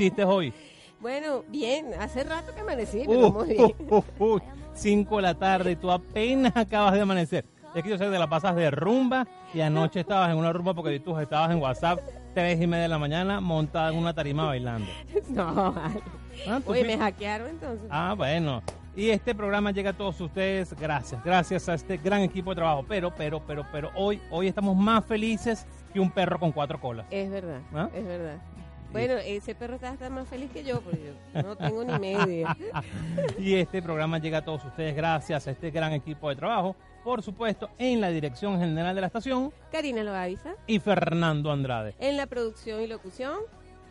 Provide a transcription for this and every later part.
amaneciste hoy? Bueno, bien, hace rato que amanecí, Uh, pero muy bien. uh, uh, uh, cinco de la tarde y tú apenas acabas de amanecer. Es que yo sé que te la pasas de rumba y anoche estabas en una rumba porque tú estabas en WhatsApp tres y media de la mañana montada en una tarima bailando. No, vale. Ah, Oye, me hackearon entonces. Ah, bueno. Y este programa llega a todos ustedes gracias, gracias a este gran equipo de trabajo. Pero, pero, pero, pero hoy, hoy estamos más felices que un perro con cuatro colas. Es verdad, ¿Ah? es verdad. Bueno, ese perro está, más feliz que yo, porque yo no tengo ni media. Y este programa llega a todos ustedes gracias a este gran equipo de trabajo. Por supuesto, en la dirección general de la estación Karina Loaiza, y Fernando Andrade. en la producción y locución,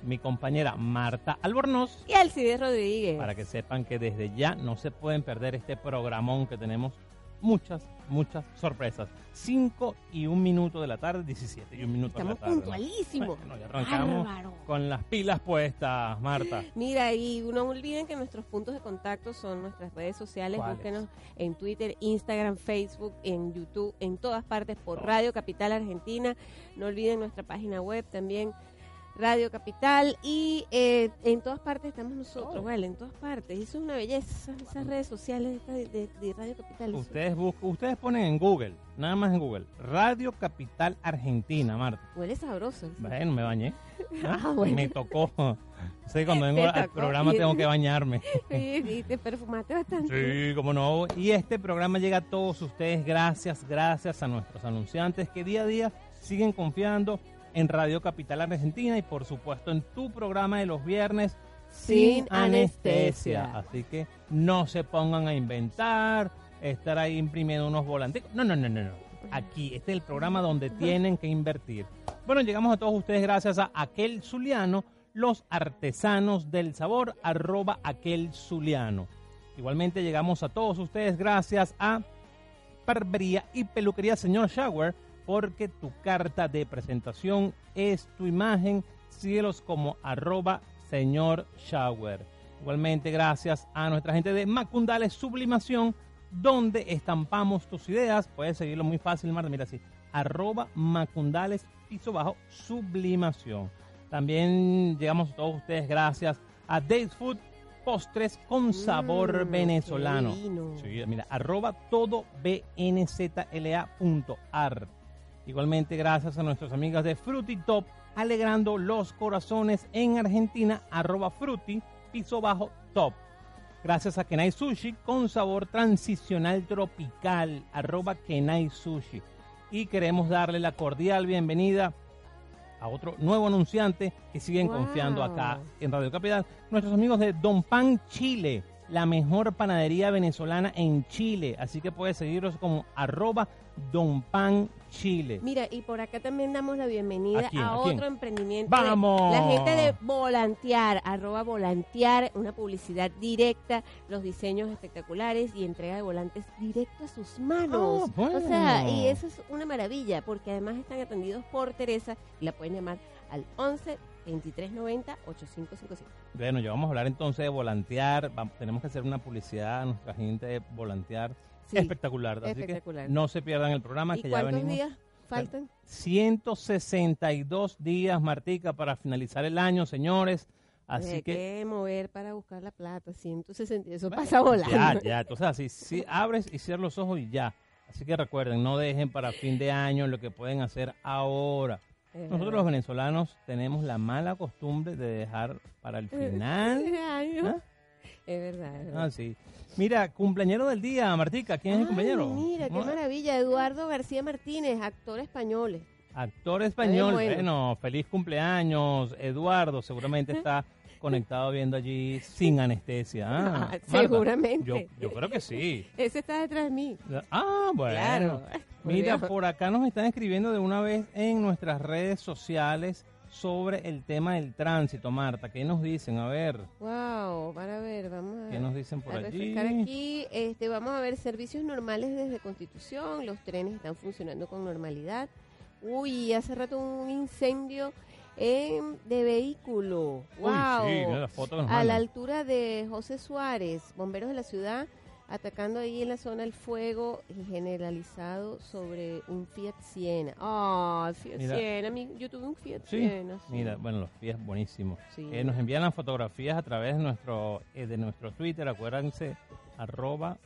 Mi compañera Marta Albornoz. y Alcides Rodríguez. Para que sepan que desde ya no se pueden perder este programón que tenemos muchas, muchas sorpresas. 5 y un minuto de la tarde, 17 y un minuto Estamos de la tarde. ¿no? puntualísimos. Bueno, ya arrancamos Bárbaro. con las pilas puestas, Marta. Mira, y no olviden que nuestros puntos de contacto son nuestras redes sociales. Búsquenos en Twitter, Instagram, Facebook, en YouTube, en todas partes por Radio Capital Argentina. No olviden nuestra página web también, Radio Capital. Y eh, en todas partes estamos nosotros, Oh. ¿vale? En todas partes. Y eso es una belleza, esas redes sociales de, de- de Radio Capital. Ustedes buscan, ustedes ponen en Google, nada más en Google, Radio Capital Argentina, Marta. Huele sabroso. Bueno, me bañé. Ah, bueno. Me tocó. Que cuando vengo al programa tengo que bañarme. Y, te perfumaste bastante. Sí, cómo no. Y este programa llega a todos ustedes gracias, gracias a nuestros anunciantes que día a día siguen confiando en Radio Capital Argentina y por supuesto en tu programa de los viernes Sin anestesia. Así que no se pongan a inventar, estar ahí imprimiendo unos volantes. No, no, no, no, no. Aquí, este es el programa donde tienen que invertir. Bueno, llegamos a todos ustedes gracias a Aquel Zuliano, los artesanos del sabor, arroba Aquel Zuliano. Igualmente llegamos a todos ustedes gracias a Barbería y Peluquería Señor Shower, porque tu carta de presentación es tu imagen. Síguelos como arroba Señor Shower. Igualmente gracias a nuestra gente de Macundales Sublimación, donde estampamos tus ideas. Puedes seguirlo muy fácil, Marta. Mira así, arroba Macundales piso bajo sublimación. También llegamos a todos ustedes gracias a Days Food Postres con sabor Mm, venezolano. Sí, mira, arroba todo bnzla.ar. Igualmente gracias a nuestros amigos de Fruity Top, alegrando los corazones en Argentina, arroba Fruity, piso bajo top. Gracias a Kenai Sushi con sabor transicional tropical, arroba Kenai Sushi. Y queremos darle la cordial bienvenida a otro nuevo anunciante que siguen Wow. confiando acá en Radio Capital. Nuestros amigos de Don Pan Chile, la mejor panadería venezolana en Chile. Así que puedes seguirlos como arroba Don Pan Chile. Mira, y por acá también damos la bienvenida ¿A otro emprendimiento. ¡Vamos! La gente de Volantear, arroba Volantear, una publicidad directa, los diseños espectaculares y entrega de volantes directo a sus manos. Bueno. O sea, y eso es una maravilla, porque además están atendidos por Teresa y la pueden llamar al 11 2390 8555. Bueno, ya vamos a hablar entonces de volantear. Tenemos que hacer una publicidad a nuestra gente de volantear. Sí, espectacular. Así espectacular. que no se pierdan el programa ¿Y que ya cuántos venimos. días faltan? 162 días, Martica, para finalizar el año, señores. Así Hay que que mover para buscar la plata, 160, eso Bueno, pasa volando. Ya, ya. Entonces, así, sí, abres y cierras los ojos y ya. Así que recuerden, no dejen para fin de año lo que pueden hacer ahora. Es Nosotros verdad. los venezolanos tenemos la mala costumbre de dejar para el final. ¿Ah? Es verdad, es verdad. Ah, sí. Mira, cumpleañero del día, Martica. ¿Quién es el cumpleañero? Mira, qué maravilla. Eduardo García Martínez, actor español. Actor español. bueno. Bueno, feliz cumpleaños, Eduardo. Seguramente está conectado viendo allí sin anestesia. Ah, Ah, seguramente. Yo, yo creo que sí. Ese está detrás de mí. Ah, bueno. Claro. Mira, Por acá nos están escribiendo de una vez en nuestras redes sociales sobre el tema del tránsito, Marta. ¿Qué nos dicen? A ver, Wow, para ver, vamos a, ¿qué nos dicen por a allí? aquí. Este, vamos a ver servicios normales desde Constitución. Los trenes están funcionando con normalidad. Uy, hace rato un incendio en, de vehículo. Uy, Wow. sí, la foto a la altura de José Suárez, bomberos de la ciudad atacando ahí en la zona el fuego generalizado sobre un Fiat Siena. Ah, Fiat Mira. Siena, mi- yo tuve un Fiat Sí, Siena. sí. mira, bueno, los pies buenísimos. Sí. Eh, nos envían las fotografías a través de nuestro eh, de nuestro Twitter, acuérdense, arroba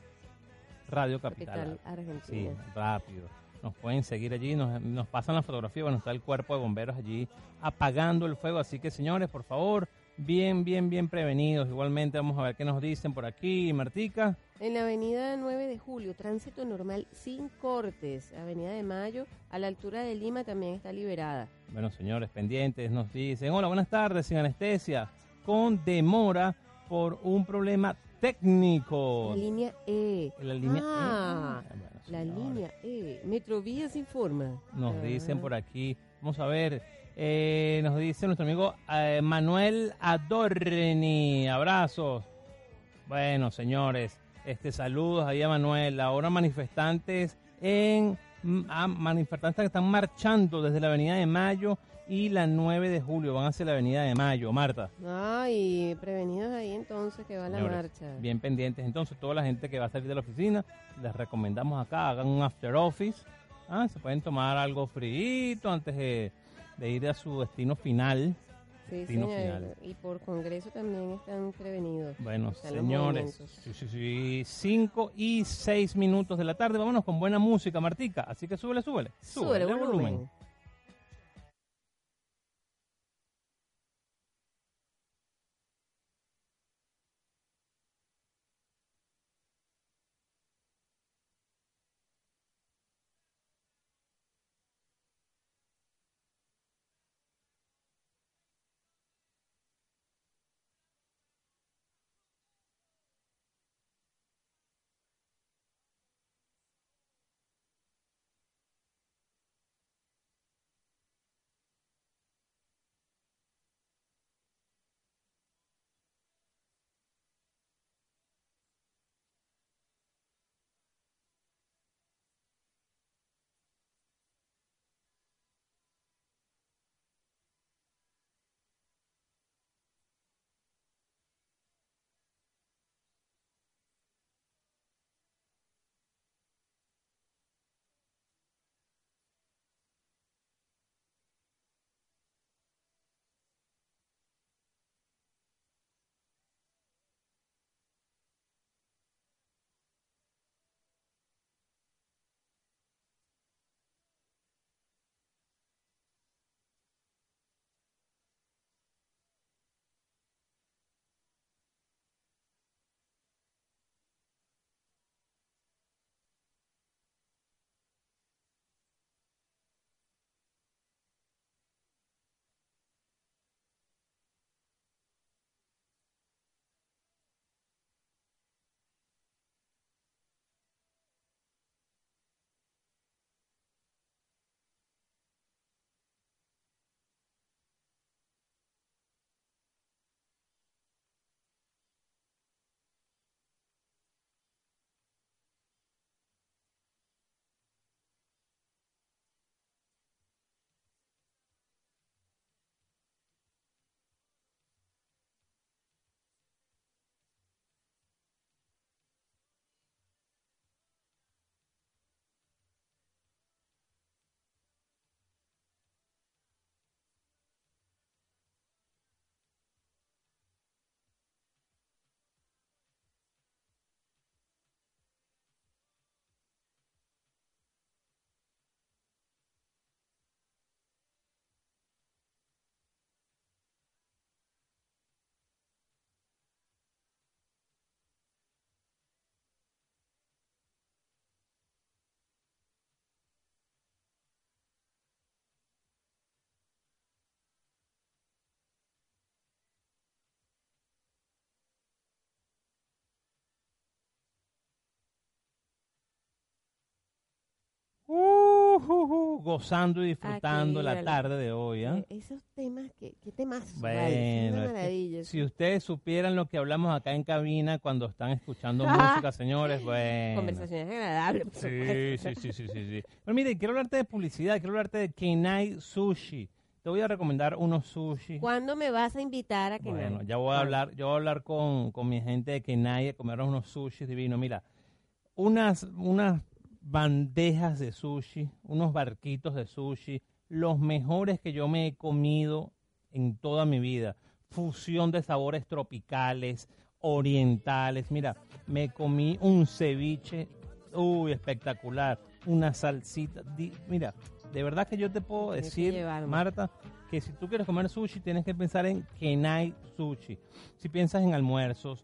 Radio Capital. Capital Sí, Argentina. rápido. Nos pueden seguir allí, nos, nos pasan la fotografía, bueno, está el cuerpo de bomberos allí apagando el fuego, así que señores, por favor, bien, bien, bien prevenidos. Igualmente vamos a ver qué nos dicen por aquí, Martica. En la avenida 9 de julio, tránsito normal sin cortes. Avenida de Mayo, a la altura de Lima también está liberada. Bueno, señores, pendientes, nos dicen, hola, buenas tardes, sin anestesia, con demora por un problema técnico. Línea E. En la línea Ah, E. La línea E. Metrovías informa. Nos Ah. dicen por aquí, vamos a ver, eh, nos dice nuestro amigo eh, Manuel Adorni, abrazos. Bueno, señores, este saludos ahí a Manuel. Ahora manifestantes en ah, manifestantes que están marchando desde la Avenida de Mayo y la 9 de julio van hacia la Avenida de Mayo, Marta. Ay, prevenidos ahí entonces que va la marcha. Bien pendientes. Entonces, toda la gente que va a salir de la oficina, les recomendamos acá, hagan un after office. Ah, se pueden tomar algo frío antes de, de ir a su destino final. Sí, destino final. Y por Congreso también están prevenidos. Bueno, Están señores, sí, sí, sí, 5 y 6 minutos de la tarde. Vámonos con buena música, Martica. Así que súbele, súbele. Sube el volumen. Gozando y disfrutando Aquí, la vale. tarde de hoy. ¿ah? Eh, esos temas, ¿qué, qué temas? Bueno, es que si ustedes supieran lo que hablamos acá en cabina cuando están escuchando música, señores, bueno. Conversaciones agradables, por Sí, sí, sí, sí, sí, sí. Pero mire, quiero hablarte de publicidad, quiero hablarte de Kenai Sushi. Te voy a recomendar unos sushi. ¿Cuándo me vas a invitar a que Bueno, no? ya voy a hablar, yo voy a hablar con, con mi gente de Kenai a comer unos sushis divinos. Mira, unas, unas bandejas de sushi, unos barquitos de sushi, los mejores que yo me he comido en toda mi vida. Fusión de sabores tropicales, orientales. Mira, me comí un ceviche, uy, espectacular. Una salsita. mira, de verdad que yo te puedo decir. Marta, que si tú quieres comer sushi, tienes que pensar en Kenai Sushi. Si piensas en almuerzos,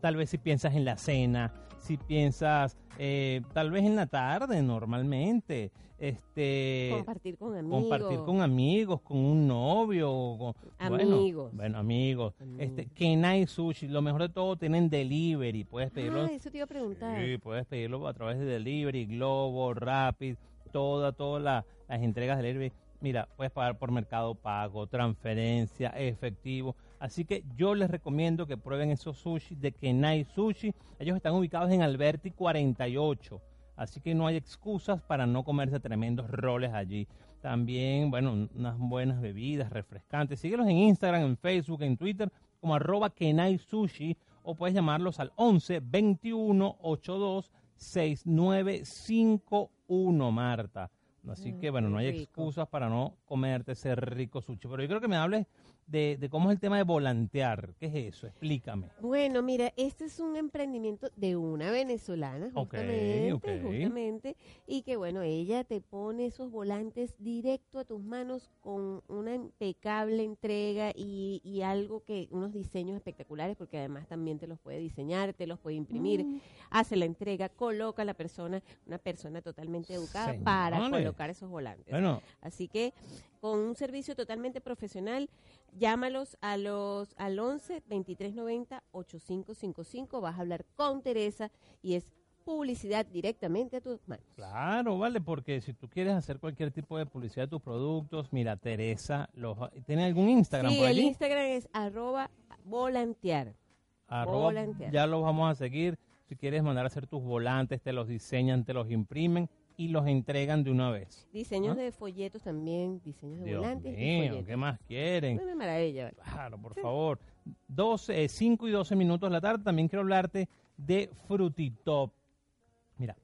tal vez si piensas en la cena, si piensas eh, tal vez en la tarde normalmente, este compartir con amigos. compartir con amigos, con un novio, con, bueno, Amigos. Bueno, amigos. Amigos. Este, Kenai Sushi, lo mejor de todo tienen delivery, puedes pedirlo. Ah, eso te iba a preguntar. Sí, puedes pedirlo a través de Delivery, Globo, Rapid, toda, todas la- las entregas de Delivery. Mira, puedes pagar por Mercado Pago, transferencia, efectivo. Así que yo les recomiendo que prueben esos sushi de Kenai Sushi. Ellos están ubicados en Alberti 48. Así que no hay excusas para no comerse tremendos roles allí. También, bueno, unas buenas bebidas refrescantes. Síguelos en Instagram, en Facebook, en Twitter como arroba Kenai Sushi o puedes llamarlos al 11 21 82 6951, Marta. Así que, bueno, no hay rico. excusas para no comerte ese rico sushi. Pero yo creo que me hables de, de cómo es el tema de volantear. ¿Qué es eso? Explícame. Bueno, mira, este es un emprendimiento de una venezolana, justamente, ok. justamente, y que bueno, ella te pone esos volantes directo a tus manos con una impecable entrega y, y algo que, unos diseños espectaculares, porque además también te los puede diseñar, te los puede imprimir, Mm. hace la entrega, coloca a la persona, una persona totalmente educada para colocar esos volantes. Bueno, Así que con un servicio totalmente profesional, llámalos a los al 11 2390 8555, vas a hablar con Teresa y es publicidad directamente a tus manos. Claro, vale, porque si tú quieres hacer cualquier tipo de publicidad de tus productos, mira, Teresa, los, ¿tiene algún Instagram Sí, por el allí? Instagram es arroba volantear. Arroba, volantear. ya los vamos a seguir. Si quieres mandar a hacer tus volantes, te los diseñan, te los imprimen y los entregan de una vez. Diseños ¿Ah? de folletos también, diseños de Dios volantes y mío, folletos. ¿qué más quieren? Una maravilla. Claro, por favor. 12, 5 y 12 minutos de la tarde. También quiero hablarte de Frutitop. Mira,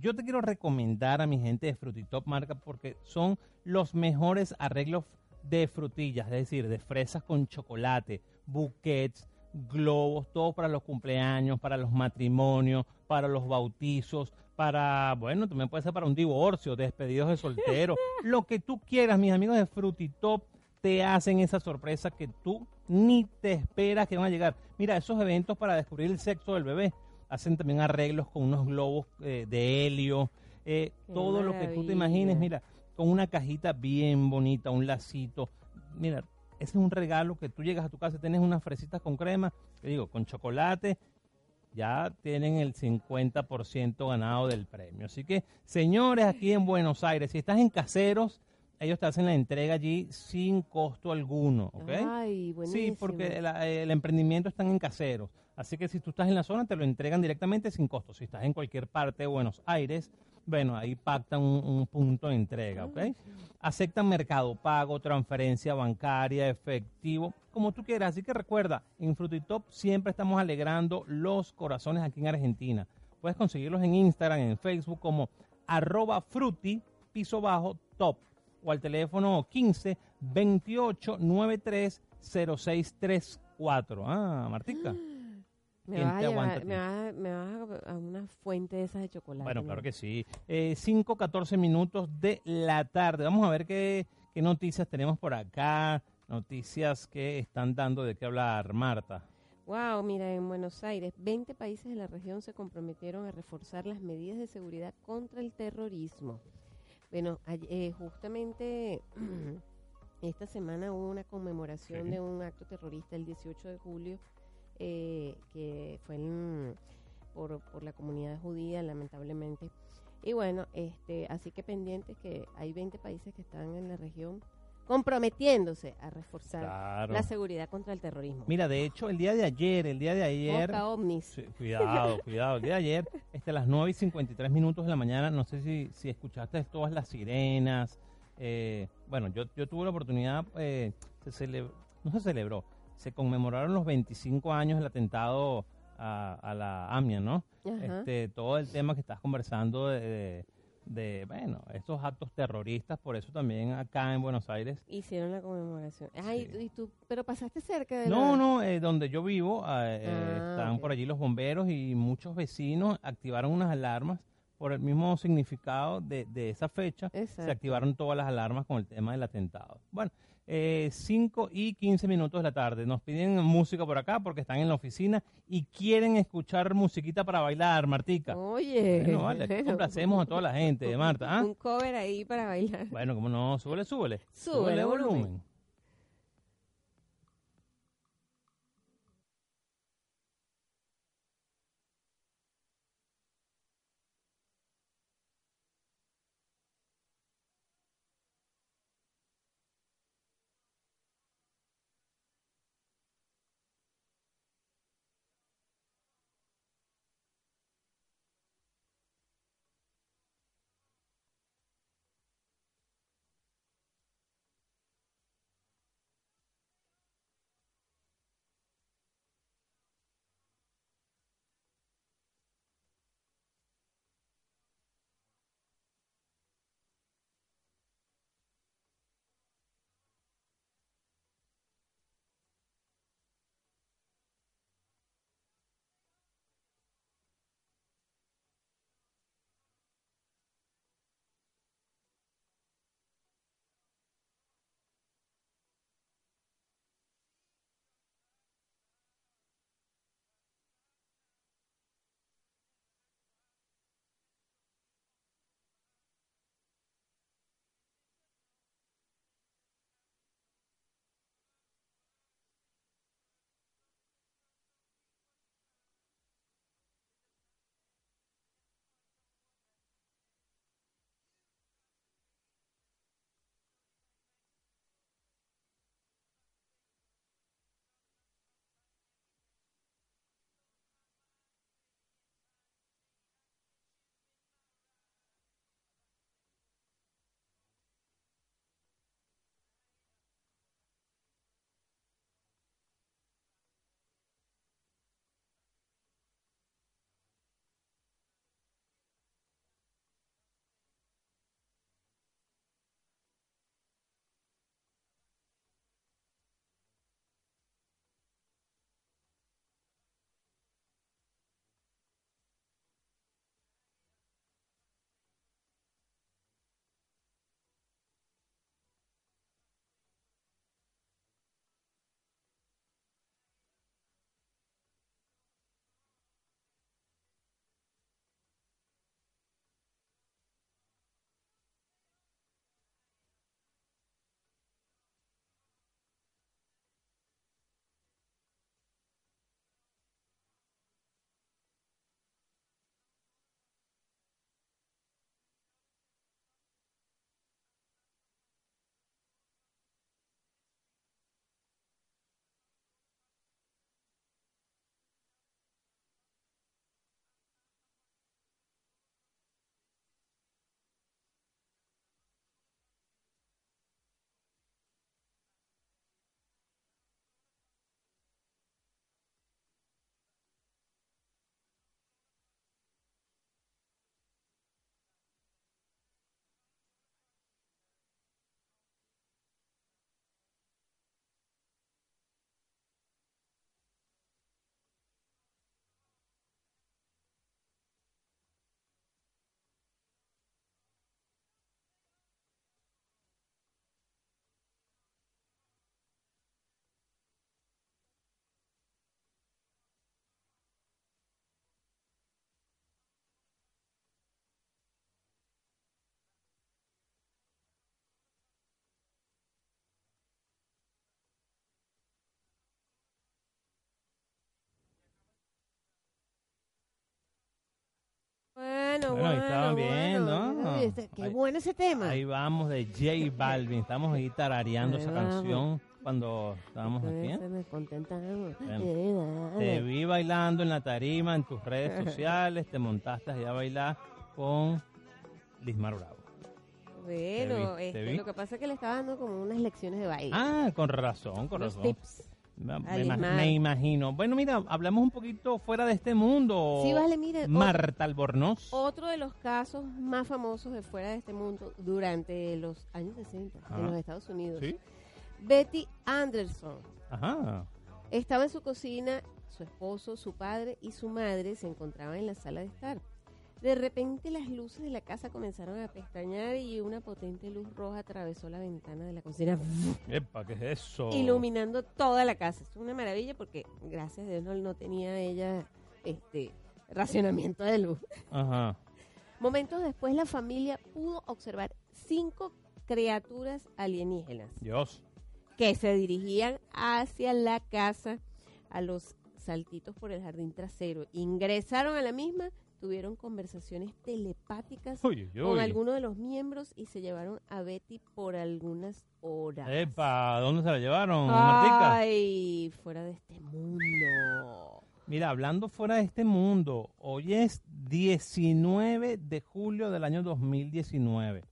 yo te quiero recomendar a mi gente de Frutitop marca porque son los mejores arreglos de frutillas, es decir, de fresas con chocolate, buquets, globos, todo para los cumpleaños, para los matrimonios, para los bautizos, para, bueno, también puede ser para un divorcio, despedidos de soltero, lo que tú quieras, mis amigos de Frutitop te hacen esa sorpresa que tú ni te esperas que van a llegar. Mira, esos eventos para descubrir el sexo del bebé hacen también arreglos con unos globos eh, de helio, eh, todo lo que tú te imagines, mira, con una cajita bien bonita, un lacito. Mira, ese es un regalo que tú llegas a tu casa y tienes unas fresitas con crema, te digo, con chocolate, ya tienen el 50% ganado del premio. Así que, señores, aquí en Buenos Aires, si estás en caseros, ellos te hacen la entrega allí sin costo alguno, ¿ok? Ay, buenísimo. Sí, porque el, el emprendimiento están en caseros. Así que si tú estás en la zona, te lo entregan directamente sin costo. Si estás en cualquier parte de Buenos Aires, bueno, ahí pactan un, un punto de entrega, ¿ok? Aceptan mercado pago, transferencia bancaria, efectivo, como tú quieras. Así que recuerda, en Frutitop siempre estamos alegrando los corazones aquí en Argentina. Puedes conseguirlos en Instagram, en Facebook como arroba fruti, piso bajo, top. O al teléfono 15 28 93 0634. Ah, Martica. Me ¿Quién vas, a llevar, me, vas, me vas a, una fuente de esas de chocolate. Bueno, ¿no? claro que sí. Eh, 5, 14 minutos de la tarde. Vamos a ver qué, qué noticias tenemos por acá. Noticias que están dando de qué hablar, Marta. Wow, mira, en Buenos Aires, 20 países de la región se comprometieron a reforzar las medidas de seguridad contra el terrorismo. Bueno, eh, justamente esta semana hubo una conmemoración Sí. de un acto terrorista el 18 de julio, eh, que fue en- por, por la comunidad judía, lamentablemente. Y bueno, este, así que pendientes que hay 20 países que están en la región comprometiéndose a reforzar Claro. la seguridad contra el terrorismo. Mira, de hecho, el día de ayer, el día de ayer, Boca ovnis. Sí, cuidado, cuidado. El día de ayer, este, a las 9 y 53 minutos de la mañana, no sé si, si escuchaste todas las sirenas. eh, bueno, yo, yo tuve la oportunidad, eh, se cele- no se celebró, se conmemoraron los 25 años del atentado a, a la AMIA, ¿no? Ajá. Este, todo el tema que estás conversando de, de- de, bueno, estos actos terroristas, por eso también acá en Buenos Aires Hicieron la conmemoración. Ay, Sí. y tú, pero pasaste cerca de No, la... no, eh, donde yo vivo, eh, eh, Ah, están por allí los bomberos y muchos vecinos activaron unas alarmas por el mismo significado de, de esa fecha. Se activaron todas las alarmas con el tema del atentado. Bueno, 5 y 15 minutos de la tarde. Nos piden música por acá porque están en la oficina y quieren escuchar musiquita para bailar, Martica. Oye. Bueno, vale, aquí complacemos a toda la gente, Marta. ¿ah? Un cover ahí para bailar. Bueno, como no, súbele, súbele. Súbele volumen. Bueno, Bueno, estaban bueno. viendo. Uy, este- qué Ahí- bueno ese tema. Ahí vamos de J Balvin. Estamos ahí tarareando Ahí esa vamos. canción cuando estábamos aquí. ¿eh? Se me contentamos. Bueno, Te vi bailando en la tarima, en tus redes sociales, te montaste ahí a bailar con Lismar Bravo. Bueno, Te vi, te este, vi. lo que pasa es que le estaba dando como unas lecciones de baile. Ah, con razón, con unos razón. tips. Me, me imagino. Bueno, mira, hablamos un poquito fuera de este mundo. Sí, vale, mire, Marta Albornoz. Otro de los casos más famosos de fuera de este mundo durante los años 60 Ajá. en los Estados Unidos. Sí. Betty Anderson Ajá. estaba en su cocina, su esposo, su padre y su madre se encontraban en la sala de estar. De repente las luces de la casa comenzaron a pestañear y una potente luz roja atravesó la ventana de la cocina, Epa, ¿qué es eso? iluminando toda la casa. Es una maravilla porque gracias a Dios no, no tenía ella este racionamiento de luz. Ajá. Momentos después la familia pudo observar cinco criaturas alienígenas Dios. que se dirigían hacia la casa a los saltitos por el jardín trasero. Ingresaron a la misma, tuvieron conversaciones telepáticas Uy, uy, con uy. algunos de los miembros y se llevaron a Betty por algunas horas. Epa, ¿dónde se la llevaron, Martica? Ay, fuera de este mundo. Mira, hablando fuera de este mundo, hoy es 19 de julio del año 2019.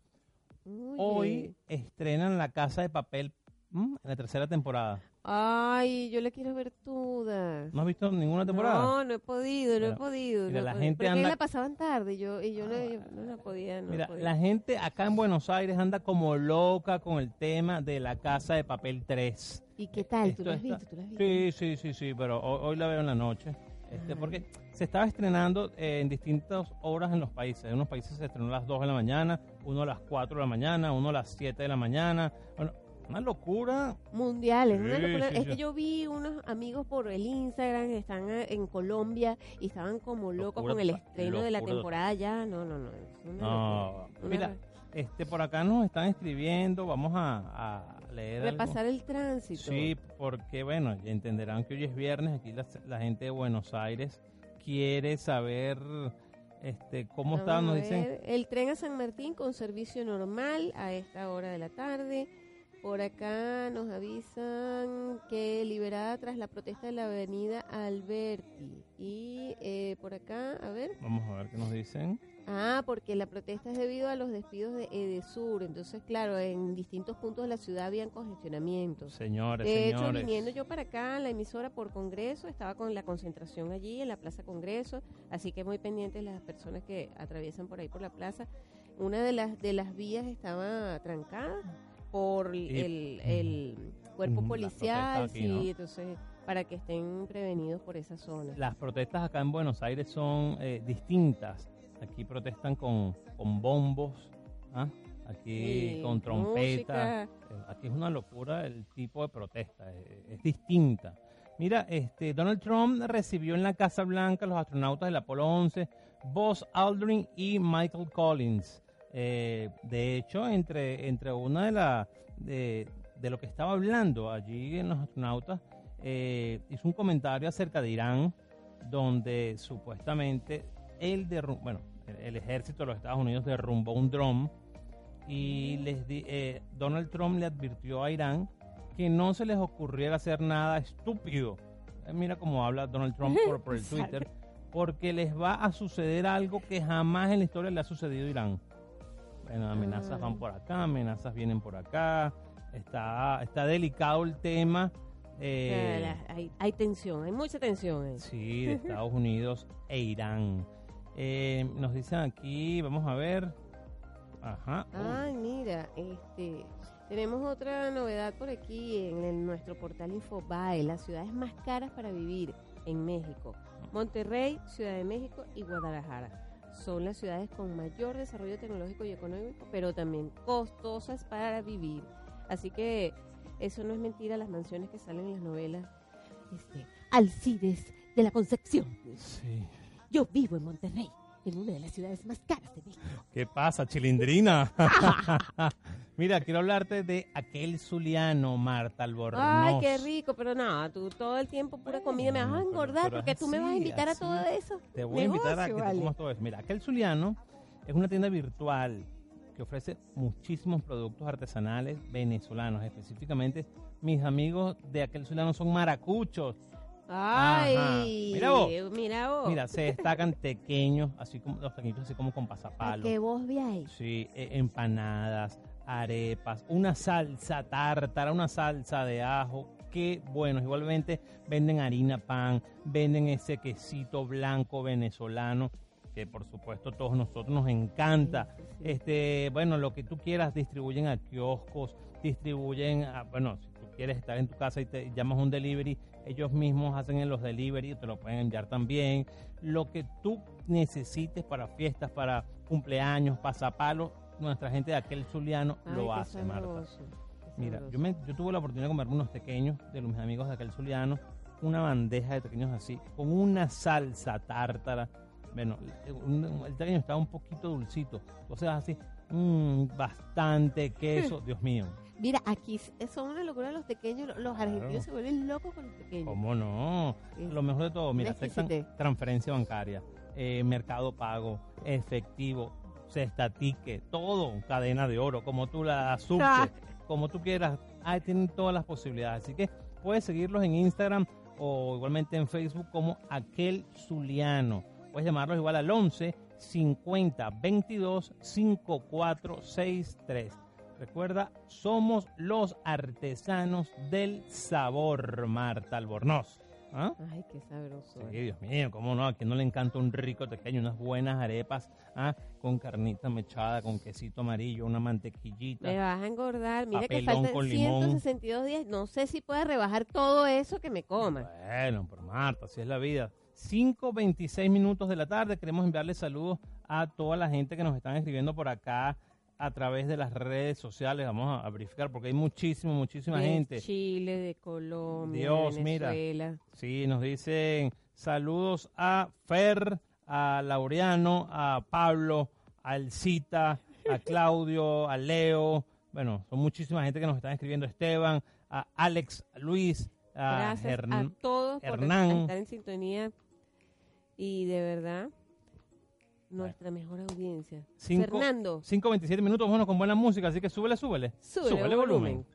Oye. Hoy estrenan La Casa de Papel ¿m? en la tercera temporada. Ay, yo le quiero ver todas. ¿No has visto ninguna temporada? No, no he podido, no he podido. mira, no la he podido. gente Porque anda- la pasaban tarde y yo, y yo no, yo no la podía. No Mira, podía. la gente acá en Buenos Aires anda como loca con el tema de La Casa de Papel 3. ¿Y qué tal? ¿Tú lo has visto? ¿Tú lo has visto? Sí, sí, sí, sí, pero hoy, hoy la veo en la noche. Este, porque se estaba estrenando eh, en distintas horas en los países. En unos países se estrenó a las 2 de la mañana, uno a las 4 de la mañana, uno a las 7 de la mañana. Bueno, una locura. Mundiales, una Sí, locura. sí, es sí. que yo vi unos amigos por el Instagram están eh, en Colombia y estaban como locos Locura con el estreno de la temporada ya. No, no, no. es una No, locura. Mira, este, por acá nos están escribiendo, vamos a, a leer algo. repasar el tránsito. Sí, porque bueno, ya entenderán que hoy es viernes, aquí la, la gente de Buenos Aires quiere saber este cómo está, nos dicen. El tren a San Martín con servicio normal a esta hora de la tarde. Por acá nos avisan que liberada tras la protesta de la avenida Alberti. Y eh, por acá, a ver. Vamos a ver qué nos dicen. Ah, porque la protesta es debido a los despidos de Edesur. Entonces, claro, en distintos puntos de la ciudad habían congestionamientos. Señores, De hecho, señores. viniendo yo para acá, la emisora por Congreso, estaba con la concentración allí en la Plaza Congreso, así que muy pendientes las personas que atraviesan por ahí por la plaza. Una de las de las vías estaba trancada por Y- el, el cuerpo policial, entonces para que estén prevenidos por esa zona. Las protestas acá en Buenos Aires son eh, distintas. Aquí protestan con, con bombos, ¿ah? aquí Sí, con trompetas. Eh, Aquí es una locura el tipo de protesta, eh, es distinta. Mira, este Donald Trump recibió en la Casa Blanca a los astronautas del Apolo 11, Buzz Aldrin y Michael Collins. Eh, de hecho, entre, entre una de las de, de lo que estaba hablando allí en los astronautas, eh, hizo un comentario acerca de Irán, donde supuestamente el derrum- bueno, el, el ejército de los Estados Unidos derrumbó un dron y les di- eh, Donald Trump le advirtió a Irán que no se les ocurriera hacer nada estúpido. Eh, mira cómo habla Donald Trump por, por el Twitter, porque les va a suceder algo que jamás en la historia le ha sucedido a Irán. Amenazas Ah. van por acá, amenazas vienen por acá. Está, está delicado el tema. eh, La- hay, hay tensión, hay mucha tensión. ahí. Sí, de Estados Unidos e Irán. Eh, nos dicen aquí, vamos a ver. Ajá. uy, Ay, mira, este, tenemos otra novedad por aquí en, el- nuestro portal Infobae, las ciudades más caras para vivir en México. Monterrey, Ciudad de México y Guadalajara. Son las ciudades con mayor desarrollo tecnológico y económico, pero también costosas para vivir. Así que eso no es mentira, las mansiones que salen en las novelas. Este, Alcides de la Concepción. sí. Yo vivo en Monterrey, en una de las ciudades más caras de México. ¿Qué pasa, chilindrina? Mira, quiero hablarte de aquel zuliano, Marta Albornoz. Ay, qué rico, pero no, tú todo el tiempo pura comida me vas a Bueno, pero- engordar pero porque tú me vas a así, invitar a todo eso. Te voy a invitar a que te vale. comas todo eso. Mira, aquel zuliano es una tienda virtual que ofrece muchísimos productos artesanales venezolanos. Específicamente, mis amigos de aquel zuliano son maracuchos. Ay, Ajá. Mira vos. mira vos. Mira, se destacan pequeños, así como los pequeñitos, así como con Para pasapalo. que vos veáis. Sí, e- empanadas, arepas, una salsa tártara, una salsa de ajo. Qué bueno. Igualmente venden harina pan, venden ese quesito blanco venezolano que por supuesto todos nosotros nos encanta. Este, bueno, lo que tú quieras distribuyen a kioscos, distribuyen a, bueno, si tú quieres estar en tu casa y te llamas un delivery, ellos mismos hacen en los delivery, te lo pueden enviar también. Lo que tú necesites para fiestas, para cumpleaños, pasapalo, nuestra gente de aquel zuliano Ay, lo hace, Marta. Mira, yo, me, yo tuve la oportunidad de comerme unos pequeños de los mis amigos de aquel zuliano, una bandeja de pequeños así, con una salsa tártara. Bueno, el pequeño estaba un poquito dulcito, sea, así, mm, bastante queso, Dios mío, Mira, aquí son una locura los pequeños. lo- Los Claro. argentinos se vuelven locos con los pequeños. ¿cómo no? Sí. Lo mejor de todo, mira, aceptan transferencia bancaria, eh, mercado pago, efectivo, cesta ticket, todo, cadena de oro, como tú la subte, Ah. como tú quieras, ahí tienen todas las posibilidades. Así que puedes seguirlos en Instagram o igualmente en Facebook como aquel Zuliano. Puedes llamarlos igual al 11 50 22 5463. Recuerda, somos los artesanos del sabor, Marta Albornoz. ¿Ah? Ay, qué sabroso. Sí, Dios mío, cómo no, a quien no le encanta un rico pequeño, unas buenas arepas, ¿ah? con carnita mechada, con quesito amarillo, una mantequillita. Me vas a engordar. Mira que faltan con limón. 162 días. No sé si puedes rebajar todo eso que me coma. Bueno, por Marta, así es la vida. 5.26 minutos de la tarde, queremos enviarle saludos a toda la gente que nos están escribiendo por acá a través de las redes sociales. Vamos a, a verificar porque hay muchísima, muchísima de gente. Chile, de Colombia, Dios, de mira. Venezuela. Sí, nos dicen saludos a Fer, a Laureano, a Pablo, a Elcita, a Claudio, a Leo. Bueno, son muchísima gente que nos están escribiendo. Esteban, a Alex, a Luis, a Gracias Hern- a todos por Hernán. estar en sintonía. Y de verdad, nuestra mejor audiencia. Cinco- Fernando, 5.27 minutos, bueno, con buena música, así que súbele, súbele. súbele, volumen.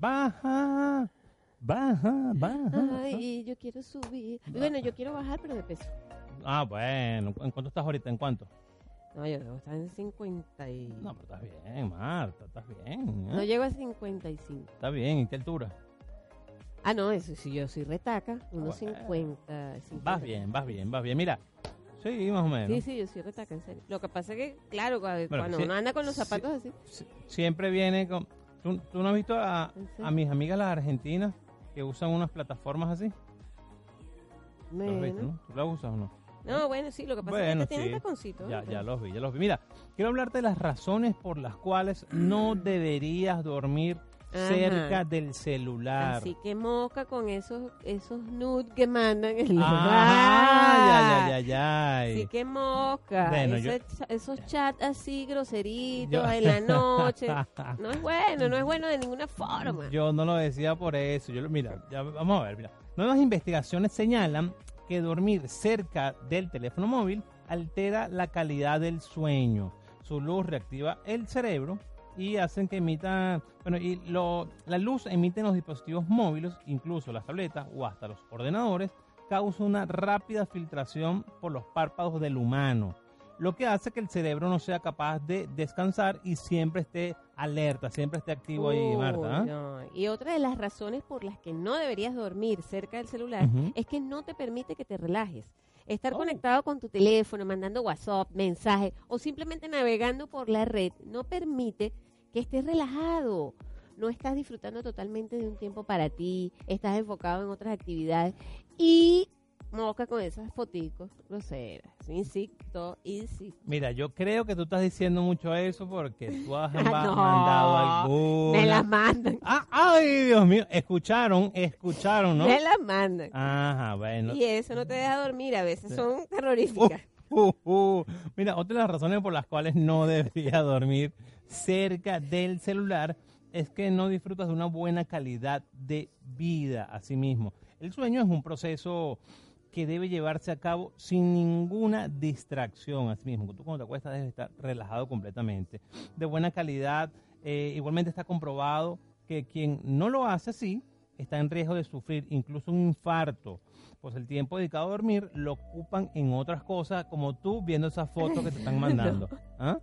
Baja, baja, baja. Ay, yo quiero subir. Bueno, yo quiero bajar, pero de peso. Ah, bueno. ¿En cuánto estás ahorita? ¿En cuánto? No, yo debo estar en 50 y... No, pero estás bien, Marta, estás bien. ¿eh? No llego a 55. Está bien, ¿y qué altura? Ah, no, eso sí, yo soy retaca, unos Bueno. 50, 50. Vas bien, vas bien, vas bien. Mira, sí, más o menos. Sí, sí, yo soy retaca, en serio. Lo que pasa es que, claro, cuando uno anda con los zapatos así, Sie- Siempre viene con... ¿Tú, tú no has visto a, a mis amigas las argentinas que usan unas plataformas así? ¿Lo has visto, bueno. no? ¿Tú las usas o no? No, bueno, sí, lo que pasa Bueno, es que tienen sí. taconcitos. Ya, ya los vi, ya los vi. Mira, quiero hablarte de las razones por las cuales no deberías dormir Ajá. cerca del celular. Así que mosca con esos esos nudes que mandan en el Ah, ya, ya, ya, Así que mosca. Bueno, Ese yo- cha- esos chats así groseritos Yo- en la noche. No es bueno, no es bueno de ninguna forma. Yo no lo decía por eso. Yo mira, ya vamos a ver, mira. Nuevas investigaciones señalan que dormir cerca del teléfono móvil altera la calidad del sueño. Su luz reactiva el cerebro y hacen que emita, bueno, y lo, la luz emiten los dispositivos móviles, incluso las tabletas o hasta los ordenadores, causa una rápida filtración por los párpados del humano, lo que hace que el cerebro no sea capaz de descansar y siempre esté alerta, siempre esté activo ahí, Marta. ¿ah? no. Y otra de las razones por las que no deberías dormir cerca del celular es que no te permite que te relajes. Estar Oh. conectado con tu teléfono, mandando WhatsApp, mensajes o simplemente navegando por la red no permite que estés relajado. No estás disfrutando totalmente de un tiempo para ti, estás enfocado en otras actividades y mosca con esas foticos groseras. Insisto, insisto. Mira, yo creo que tú estás diciendo mucho eso porque tú has Ah, no, mandado alguna. Me las mandan, Ah, ay, Dios mío, escucharon, escucharon, ¿no? me las mandan. Ajá, bueno. Y eso no te deja dormir, a veces son terroríficas. Uh, uh. Mira, otra de las razones por las cuales no debería dormir cerca del celular es que no disfrutas de una buena calidad de vida a sí mismo. El sueño es un proceso que debe llevarse a cabo sin ninguna distracción a sí mismo. Tú cuando te acuestas debes estar relajado completamente, de buena calidad. Eh, igualmente está comprobado que quien no lo hace así está en riesgo de sufrir incluso un infarto, pues el tiempo dedicado a dormir lo ocupan en otras cosas, como tú viendo esas fotos que te están mandando. ¿Ah?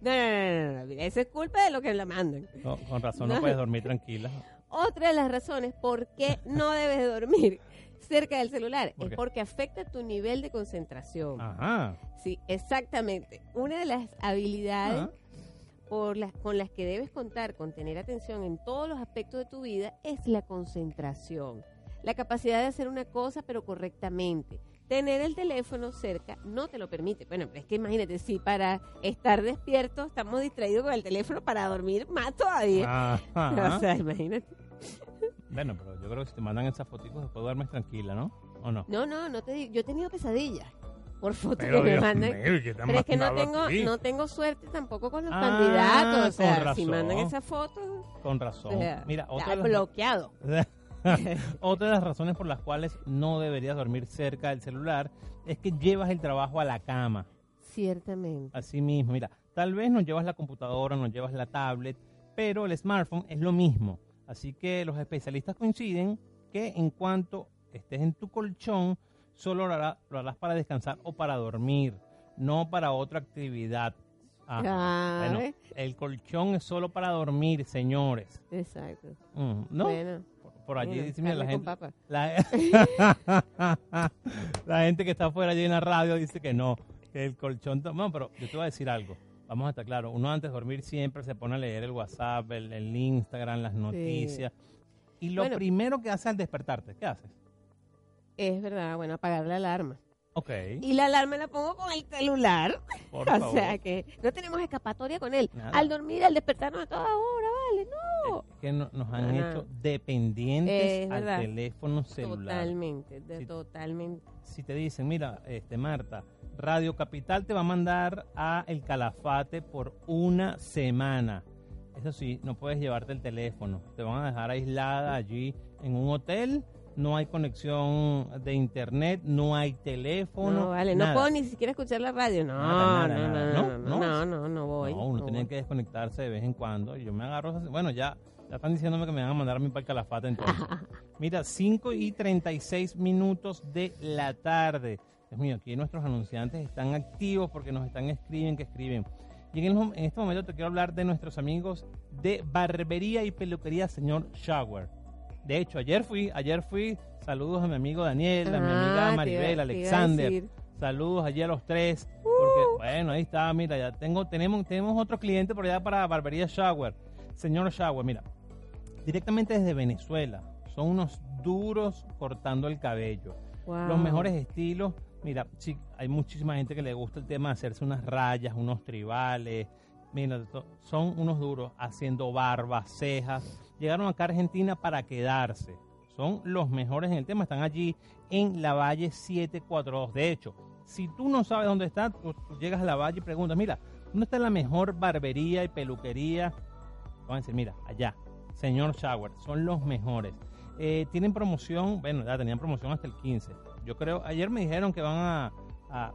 No, no, no, no, eso es culpa de lo que la mandan. No, con razón no No. puedes dormir tranquila. Otra de las razones por qué no debes de dormir cerca del celular ¿Por es porque afecta tu nivel de concentración. Ajá. Sí, exactamente. Una de las habilidades Ajá. Por las, con las que debes contar con tener atención en todos los aspectos de tu vida es la concentración. La capacidad de hacer una cosa pero correctamente. Tener el teléfono cerca no te lo permite. Bueno, pero es que imagínate, si para estar despierto estamos distraídos con el teléfono para dormir más todavía. Ajá. O sea, imagínate. Bueno, pero yo creo que si te mandan esas fotos después duermes tranquila, ¿no? ¿O no? No, no, no te digo. Yo he tenido pesadillas por fotos Pero que me mandan. mío, ¿y qué te han Pero es que no tengo, no tengo suerte tampoco con los Ah, candidatos. O sea, con si mandan esas fotos, Con o razón. sea, Mira, otra bloqueado. Otra de las razones por las cuales no deberías dormir cerca del celular es que llevas el trabajo a la cama. Ciertamente. Así mismo, mira, tal vez no llevas la computadora, no llevas la tablet, pero el smartphone es lo mismo. Así que los especialistas coinciden que en cuanto estés en tu colchón, solo lo, hará- lo harás para descansar o para dormir, no para otra actividad. Ah, bueno, el colchón es solo para dormir, señores. Exacto. Mm, ¿No? Bueno, por, por allí mira, dice, mira, la gente, la, la gente que está afuera allí en la radio dice que no, que el colchón... No, pero yo te voy a decir algo. Vamos a estar claros. Uno antes de dormir siempre se pone a leer el WhatsApp, el, el Instagram, las noticias. Y lo Bueno. primero que haces al despertarte, ¿qué haces? Es verdad, bueno, apagar la alarma. Ok, Y la alarma la pongo con el celular. por o favor. sea que no tenemos escapatoria con él. Nada. Al dormir, al despertarnos a toda hora, vale, no. Es que no- nos han hecho dependientes Es al verdad. teléfono celular. Totalmente, de- totalmente. si te dicen, mira, este Marta, Radio Capital te va a mandar a El Calafate por una semana. Eso sí, no puedes llevarte el teléfono. Te van a dejar aislada allí en un hotel. No hay conexión de internet, no hay teléfono. No, vale, no nada. puedo ni siquiera escuchar la radio. No, Nada, nada, no, no, ¿No? no, no, no, no, no voy. No, uno no tiene voy. que desconectarse de vez en cuando. Yo me agarro, bueno, ya, Ya están diciéndome que me van a mandar a mi para el calafate entonces. Mira, 5 y 36 minutos de la tarde. Dios mío, aquí nuestros anunciantes están activos porque nos están escriben, que escriben. Y en, el en este momento te quiero hablar de nuestros amigos de barbería y peluquería Señor Shower. De hecho, ayer fui, ayer fui, saludos a mi amigo Daniel, a mi Ah, amiga Maribel, Alexander. Saludos allí a los tres. Uh. Porque, bueno, ahí está, mira, ya tengo, tenemos, tenemos otro cliente por allá para Barbería Shower. Señor Shower, mira, directamente desde Venezuela. Son unos duros cortando el cabello. Wow. Los mejores estilos, mira, sí, hay muchísima gente que le gusta el tema de hacerse unas rayas, unos tribales. Mira, son unos duros haciendo barbas, cejas. Llegaron acá a Argentina para quedarse. Son los mejores en el tema. Están allí en la Valle 742. De hecho, si tú no sabes dónde está, tú, llegas a la Valle y preguntas, mira, ¿dónde está la mejor barbería y peluquería? Van a decir, mira, allá, señor Shower, son los mejores. Eh, tienen promoción, bueno, ya tenían promoción hasta el 15. Yo creo, ayer me dijeron que van a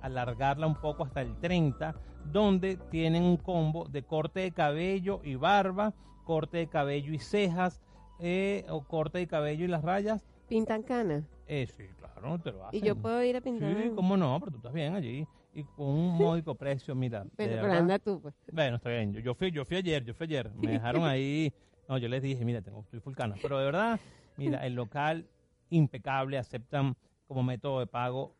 alargarla un poco hasta el 30, donde tienen un combo de corte de cabello y barba, corte de cabello y cejas, eh, o corte de cabello y las rayas. Pintan cana. Eh, sí, claro, te lo Y hacen. yo puedo ir a pintar. Sí, cómo no, pero tú estás bien allí. Y con un módico precio, mira. pero, pero anda tú, pues. Bueno, está bien. Yo, yo fui, yo fui ayer, yo fui ayer. Me dejaron ahí. No, yo les dije, mira, tengo, estoy fulcana. Pero de verdad, mira, el local impecable, aceptan como método de pago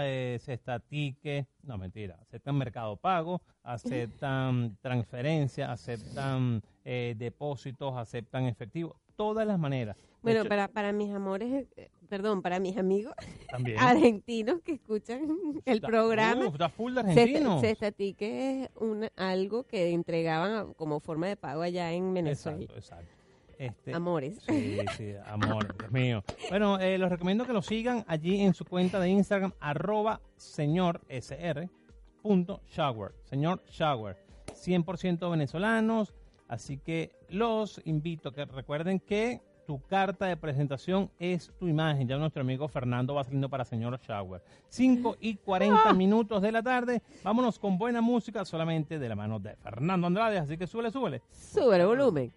eh, Cesta Tique, no mentira, aceptan Mercado Pago, aceptan transferencia, aceptan eh, depósitos, aceptan efectivo, todas las maneras. Bueno, hecho, para, para mis amores, eh, perdón, para mis amigos también. argentinos que escuchan el Está- programa, Uf, está full de Cesta- argentinos. Cestatique es una, algo que entregaban como forma de pago allá en Venezuela. Exacto, exacto. Este, Amores. Sí, sí, amor, Dios mío. Bueno, eh, los recomiendo que lo sigan allí en su cuenta de Instagram, arroba señor SR punto shower, señor shower, 100% venezolanos, así que los invito a que recuerden que tu carta de presentación es tu imagen. Ya nuestro amigo Fernando va saliendo para señor shower. 5 y 40 minutos de la tarde, vámonos con buena música solamente de la mano de Fernando Andrade, así que súbele, súbele. Sube el volumen.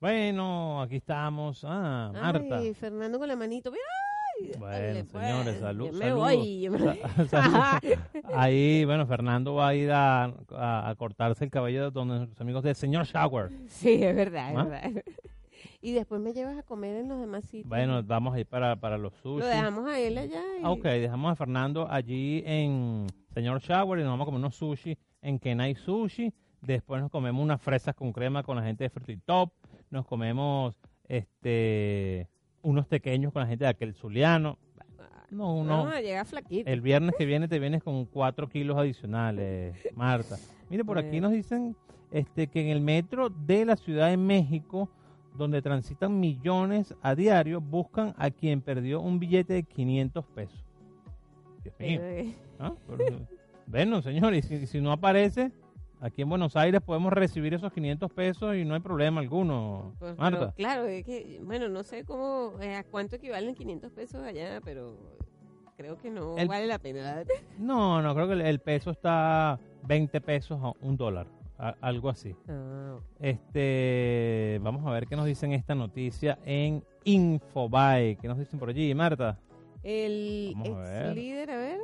Bueno, aquí estamos. Ah, Marta. Ay, Fernando con la manito. Mira, Bueno, pues. señores, salud- Yo me saludos. voy. Ahí, bueno, Fernando va a ir a, a- a cortarse el cabello de donde nuestros amigos del señor Shower. Sí, es verdad, es ¿Ah? verdad. Y después me llevas a comer en los demás sitios. Bueno, vamos a ir para, para los sushi. Lo dejamos a él allá. y- ok, dejamos a Fernando allí en señor Shower y nos vamos a comer unos sushi en Kenai Sushi. Después nos comemos unas fresas con crema con la gente de Fruity Top. Nos comemos este unos pequeños con la gente de aquel Zuliano. No, no. No, llega flaquito. El viernes que viene te vienes con cuatro kilos adicionales, Marta. Mire, por aquí nos dicen este, que en el metro de la Ciudad de México, donde transitan millones a diario, buscan a quien perdió un billete de 500 pesos. Dios mío. Eh, ¿ah? Pero, bueno, señores, y si, si no aparece, aquí en Buenos Aires podemos recibir esos 500 pesos y no hay problema alguno, pues, Marta. pero, claro, es que, bueno, no sé cómo, eh, a cuánto equivalen 500 pesos allá, pero creo que no El- vale la pena. No, no, creo que el, el peso está 20 pesos a un dólar, a- algo así. Ah, Este, vamos a ver qué nos dicen esta noticia en Infobae. ¿Qué nos dicen por allí, Marta? el ex líder, a ver,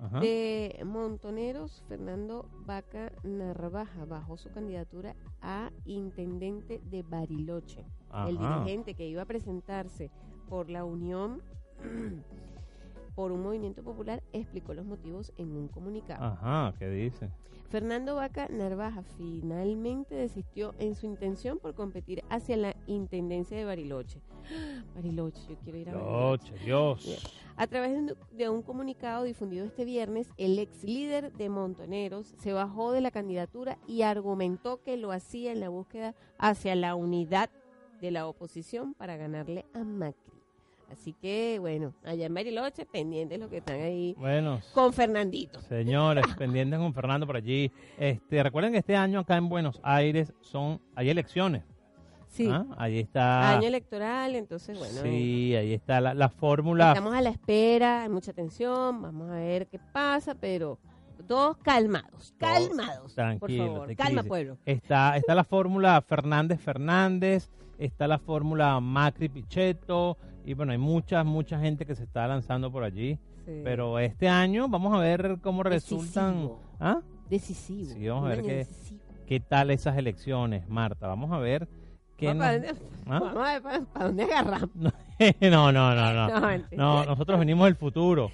Ajá. de Montoneros, Fernando Vaca Narvaja, bajó su candidatura a intendente de Bariloche. El dirigente que iba a presentarse por la Unión por un movimiento popular explicó los motivos en un comunicado. Ajá, ¿qué dicen? Fernando Vaca Narvaja finalmente desistió en su intención por competir hacia la intendencia de Bariloche. Bariloche, yo quiero ir a Bariloche. Dios. A través de un comunicado difundido este viernes, el ex líder de Montoneros se bajó de la candidatura y argumentó que lo hacía en la búsqueda hacia la unidad de la oposición para ganarle a Macri. Así que, bueno, allá en Bariloche, pendientes los que están ahí Bueno, con Fernandito. señores, pendientes con Fernando por allí. Este, recuerden que este año acá en Buenos Aires son, hay elecciones. Sí, ¿ah? Ahí está. año electoral, entonces, bueno, sí, ahí está la, la fórmula. estamos a la espera, hay mucha tensión, vamos a ver qué pasa, pero todos calmados, calmados, por tranquilos, favor, calma pueblo. Está, está la fórmula Fernández Fernández, está la fórmula Macri Pichetto, y bueno, hay mucha, mucha gente que se está lanzando por allí. Sí. Pero este año vamos a ver cómo resultan. Decisivo. ¿Ah? Decisivo. Sí, vamos a ver qué-. ¿Qué tal esas elecciones, Marta? Vamos a ver qué Vamos, nos- ¿para dónde, ¿Ah? vamos a ver para, para dónde agarramos. no, no, no, no. No. No, nosotros venimos del futuro.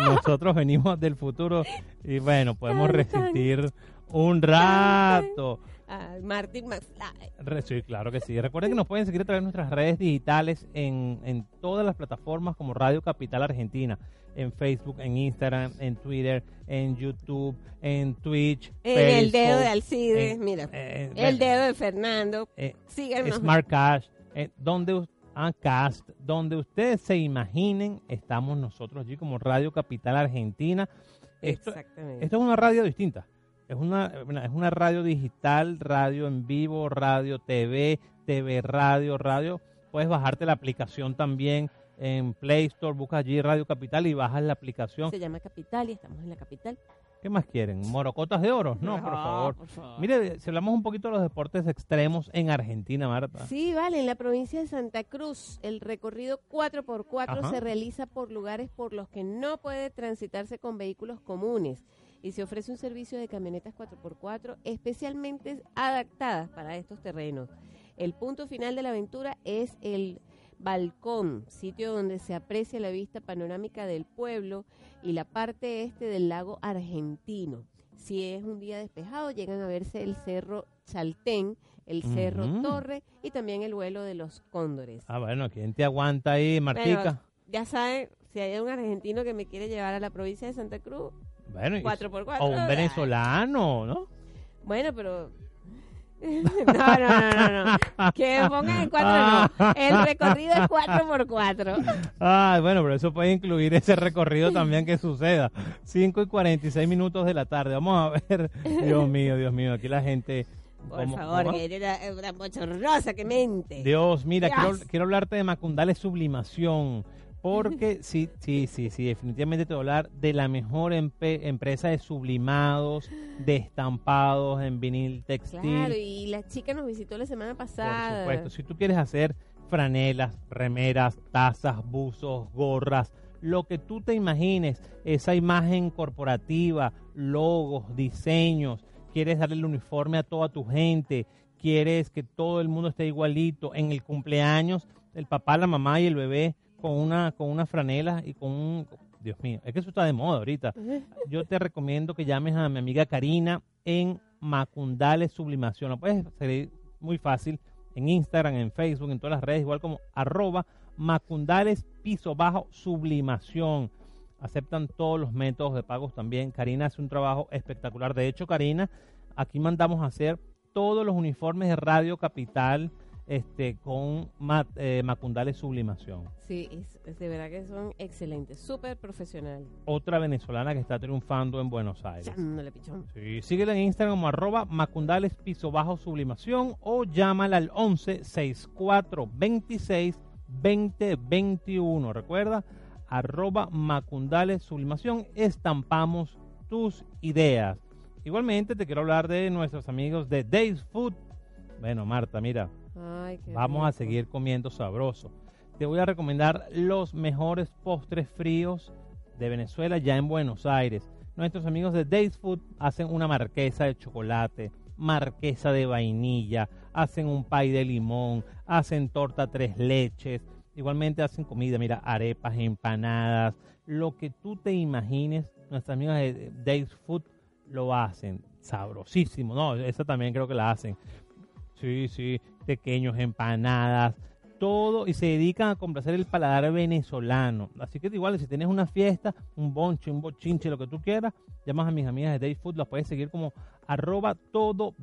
Nosotros venimos del futuro y bueno, podemos resistir un rato. Ah, Martin McFly. Sí, claro que sí. Recuerden que nos pueden seguir a través de nuestras redes digitales en, en todas las plataformas como Radio Capital Argentina, en Facebook, en Instagram, en Twitter, en YouTube, en Twitch, En el dedo de Alcides, en- mira. eh, el dedo de Fernando. eh, Síganos. Smart Cash, eh, donde ah, Cast, donde ustedes se imaginen, estamos nosotros allí como Radio Capital Argentina. Esto, Exactamente. esto es una radio distinta. Es una, es una radio digital, radio en vivo, radio TV, TV radio, radio. Puedes bajarte la aplicación también en Play Store, buscas allí Radio Capital y bajas la aplicación. Se llama Capital y estamos en la capital. ¿Qué más quieren? ¿Morocotas de oro? No, por favor. por favor. Mire, si hablamos un poquito de los deportes extremos en Argentina, Marta. Sí, vale, en la provincia de Santa Cruz, el recorrido 4x4 Ajá. se realiza por lugares por los que no puede transitarse con vehículos comunes y se ofrece un servicio de camionetas 4x4 especialmente adaptadas para estos terrenos. El punto final de la aventura es el balcón, sitio donde se aprecia la vista panorámica del pueblo y la parte este del lago argentino. Si es un día despejado, llegan a verse el cerro Chaltén, el cerro. Torre y también el vuelo de los cóndores. Ah, bueno, ¿quién te aguanta ahí, Martica? Bueno, ya saben, si hay un argentino que me quiere llevar a la provincia de Santa Cruz, Bueno, y- 4x4. o un venezolano, ¿no? Bueno, pero... No, no, no, no, no. Que pongan en cuatro, no. El recorrido es 4x4. Ah, bueno, pero eso puede incluir ese recorrido también que suceda. 5 y 46 minutos de la tarde. Vamos a ver. Dios mío, Dios mío, aquí la gente... Por ¿cómo- favor, cómo? que eres una, una bochornosa que mente. Dios, mira, Dios. quiero, quiero hablarte de Macundales Sublimación. Porque sí, sí, sí, sí, definitivamente te voy a hablar de la mejor empresa de sublimados, de estampados en vinil textil. Claro, y la chica nos visitó la semana Por pasada. supuesto, si tú quieres hacer franelas, remeras, tazas, buzos, gorras, lo que tú te imagines, esa imagen corporativa, logos, diseños, quieres darle el uniforme a toda tu gente, quieres que todo el mundo esté igualito en el cumpleaños, el papá, la mamá y el bebé con una con una franela y con un Dios mío, es que eso está de moda ahorita. Yo te recomiendo que llames a mi amiga Karina en Macundales Sublimación. Lo puedes seguir muy fácil en Instagram, en Facebook, en todas las redes, igual como arroba Macundales piso bajo sublimación. Aceptan todos los métodos de pagos también. Karina hace un trabajo espectacular. De hecho, Karina, aquí mandamos a hacer todos los uniformes de Radio Capital este, con ma- eh, Macundales Sublimación. Sí, es- es de verdad que son excelentes, súper profesionales. Otra venezolana que está triunfando en Buenos Aires. Chándole, pichón. Sí, síguela en Instagram como arroba macundales piso bajo sublimación o llámala al 11 64 26 20 21. Recuerda, arroba macundales sublimación, estampamos tus ideas. Igualmente te quiero hablar de nuestros amigos de Days Food. Bueno, Marta, mira, Ay, qué vamos a seguir comiendo sabroso. Te voy a recomendar los mejores postres fríos de Venezuela ya en Buenos Aires. Nuestros amigos de Days Food hacen una marquesa de chocolate, marquesa de vainilla, hacen un pay de limón, hacen torta tres leches, igualmente hacen comida, mira, arepas, empanadas, lo que tú te imagines, nuestras amigas de Days Food lo hacen, sabrosísimo, no, esa también creo que la hacen. Sí, sí, pequeños, empanadas, todo, y se dedican a complacer el paladar venezolano. Así que igual, si tienes una fiesta, un bonche, un bochinche, lo que tú quieras, llamas a mis amigas de Day Food, las puedes seguir como arroba todo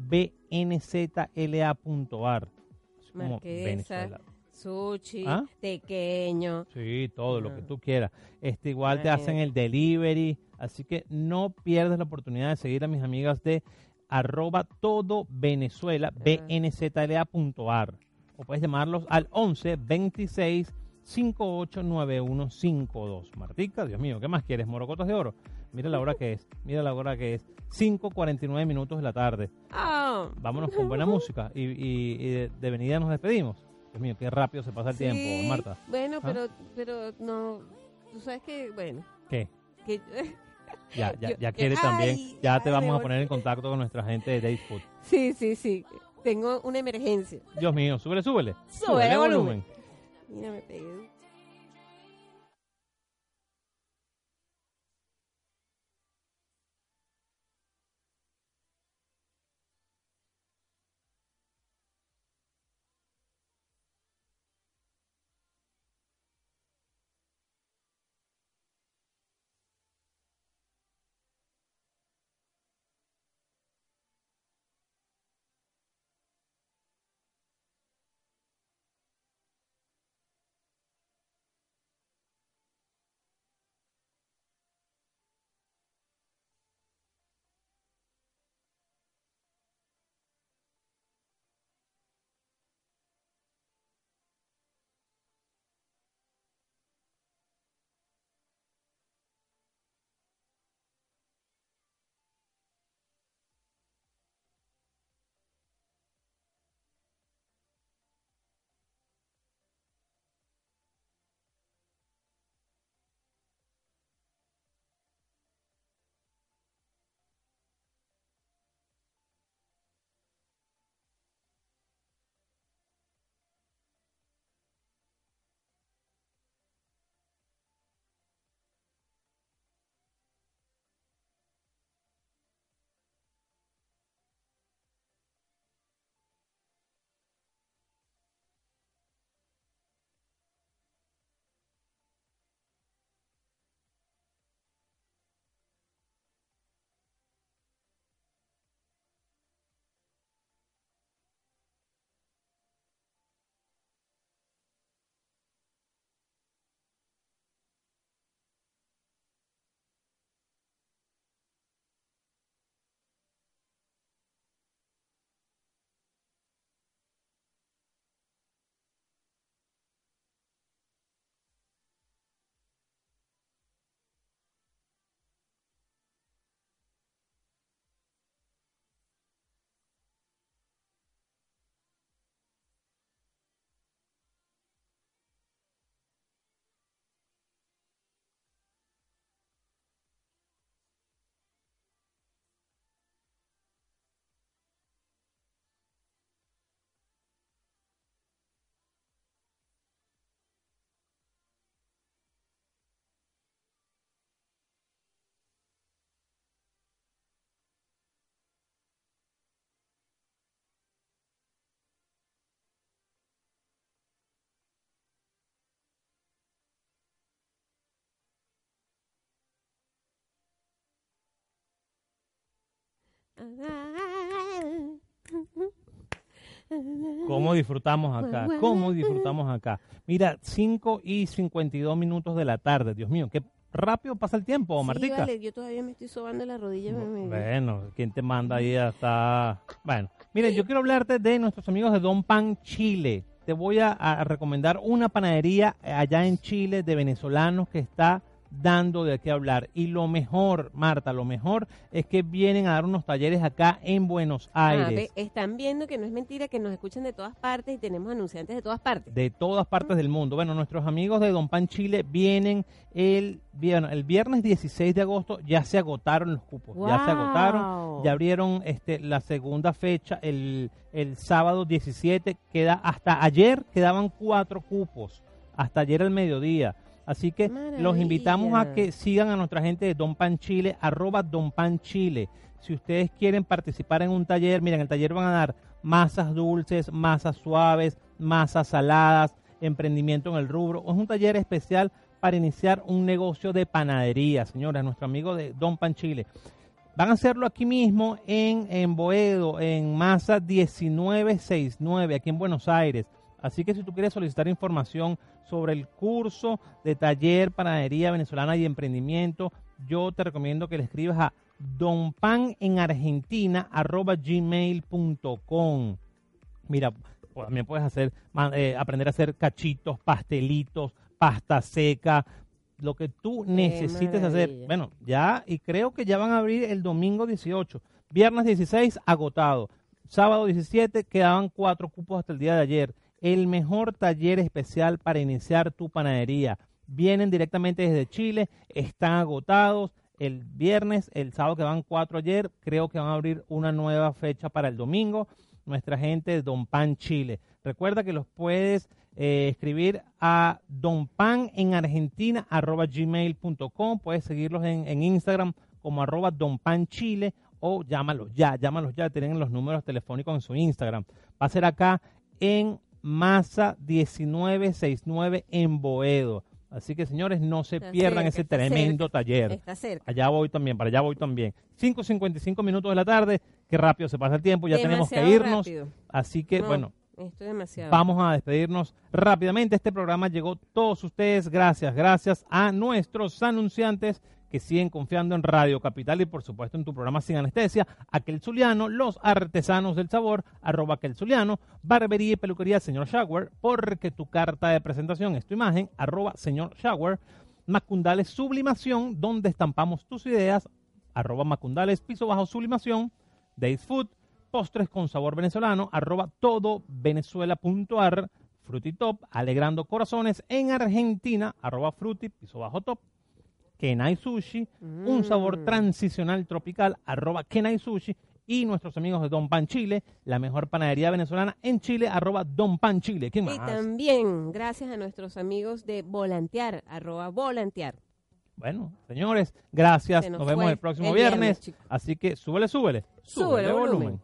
bnzla.ar. Marquesa. Sushi, ¿Ah? pequeño. Sí, todo lo que Ah. tú quieras. Este igual te hacen el delivery, así que no pierdas la oportunidad de seguir a mis amigas de arroba todo Venezuela, bnzla.ar. O puedes llamarlos al 11 26 58 9152. Martica, Dios mío, ¿qué más quieres? ¿Morocotas de oro? Mira la hora que es, mira la hora que es. 5.49 minutos de la tarde. Ah, Vámonos con buena música y, y- y de, de venida nos despedimos. Dios mío, qué rápido se pasa el sí. tiempo, Marta. Bueno, ¿Ah? pero, pero no, tú sabes que, bueno, ¿Qué? que Ya, ya, ya quiere también. ay, Ya te vamos a poner en contacto con nuestra gente de Day Food. sí, sí, sí, tengo una emergencia. Dios mío, súbele, súbele. Súbele Súbele volumen. Mira, me pegué. ¿Cómo disfrutamos acá? ¿Cómo disfrutamos acá? Mira, 5 y 52 minutos de la tarde. Dios mío, qué rápido pasa el tiempo, Sí, Martica. vale, yo todavía me estoy sobando la rodilla. me- Bueno, ¿quién te manda ahí hasta...? Bueno, miren, yo quiero hablarte de nuestros amigos de Don Pan Chile. Te voy a, a recomendar una panadería allá en Chile de venezolanos que está dando de qué hablar. Y lo mejor, Marta, lo mejor es que vienen a dar unos talleres acá en Buenos Ah, Aires. ve, están viendo que no es mentira que nos escuchan de todas partes y tenemos anunciantes de todas partes. de todas partes del mundo. Bueno, nuestros amigos de Don Pan Chile vienen el, bueno, el viernes 16 de agosto, ya se agotaron los cupos, ya se agotaron, ya abrieron este, la segunda fecha, el, el sábado 17, queda hasta ayer quedaban cuatro cupos, hasta ayer al mediodía. Así que los invitamos a que sigan a nuestra gente de Don Pan Chile, arroba Don Pan Chile. Si ustedes quieren participar en un taller, miren, el taller van a dar masas dulces, masas suaves, masas saladas, emprendimiento en el rubro. Es un taller especial para iniciar un negocio de panadería, señora, nuestro amigo de Don Pan Chile. Van a hacerlo aquí mismo en, en Boedo, en Masa 1969, aquí en Buenos Aires. Así que si tú quieres solicitar información sobre el curso de taller panadería venezolana y emprendimiento, yo te recomiendo que le escribas a donpanenaRgentina@gmail.com. Mira, pues, también puedes hacer eh, aprender a hacer cachitos, pastelitos, pasta seca, lo que tú necesites hacer. Bueno, ya y creo que ya van a abrir el domingo 18, viernes 16 agotado, sábado 17 quedaban cuatro cupos hasta el día de ayer. El mejor taller especial para iniciar tu panadería. Vienen directamente desde Chile, están agotados. El viernes, el sábado que van cuatro ayer, creo que van a abrir una nueva fecha para el domingo. Nuestra gente de Don Pan Chile. Recuerda que los puedes eh, escribir a donpan en Argentina arroba gmail.com. Puedes seguirlos en, en Instagram como arroba donpanchile o llámalos ya, llámalos ya, tienen los números telefónicos en su Instagram. Va a ser acá en Masa 1969 en Boedo. Así que señores, no se Está pierdan cerca, ese tremendo cerca. taller. Está cerca. Allá voy también, para allá voy también. 5.55 minutos de la tarde, qué rápido se pasa el tiempo, ya tenemos que irnos. rápido. Así que No, bueno, Esto es demasiado. vamos a despedirnos rápidamente. Este programa llegó todos ustedes, gracias, gracias a nuestros anunciantes que siguen confiando en Radio Capital y por supuesto en tu programa Sin Anestesia, Aquel Zuliano, Los Artesanos del Sabor, arroba Aquel Zuliano, Barbería y Peluquería Señor Shower, porque tu carta de presentación es tu imagen, arroba Señor Shower, Macundales Sublimación, donde estampamos tus ideas, arroba Macundales Piso Bajo Sublimación, Days Food, postres con sabor venezolano, arroba todo venezuela.ar, Frutitop, alegrando corazones en Argentina, arroba fruti, piso bajo top, Kenai Sushi, un sabor Mm. transicional tropical, arroba Kenai Sushi, y nuestros amigos de Don Pan Chile, la mejor panadería venezolana en Chile, arroba Don Pan Chile. ¿Quién Y más? también gracias a nuestros amigos de Volantear, arroba Volantear. Bueno, señores, gracias. Se Nos, nos vemos el próximo el viernes. Así que súbele, súbele. Súbele Súbele volumen. volumen.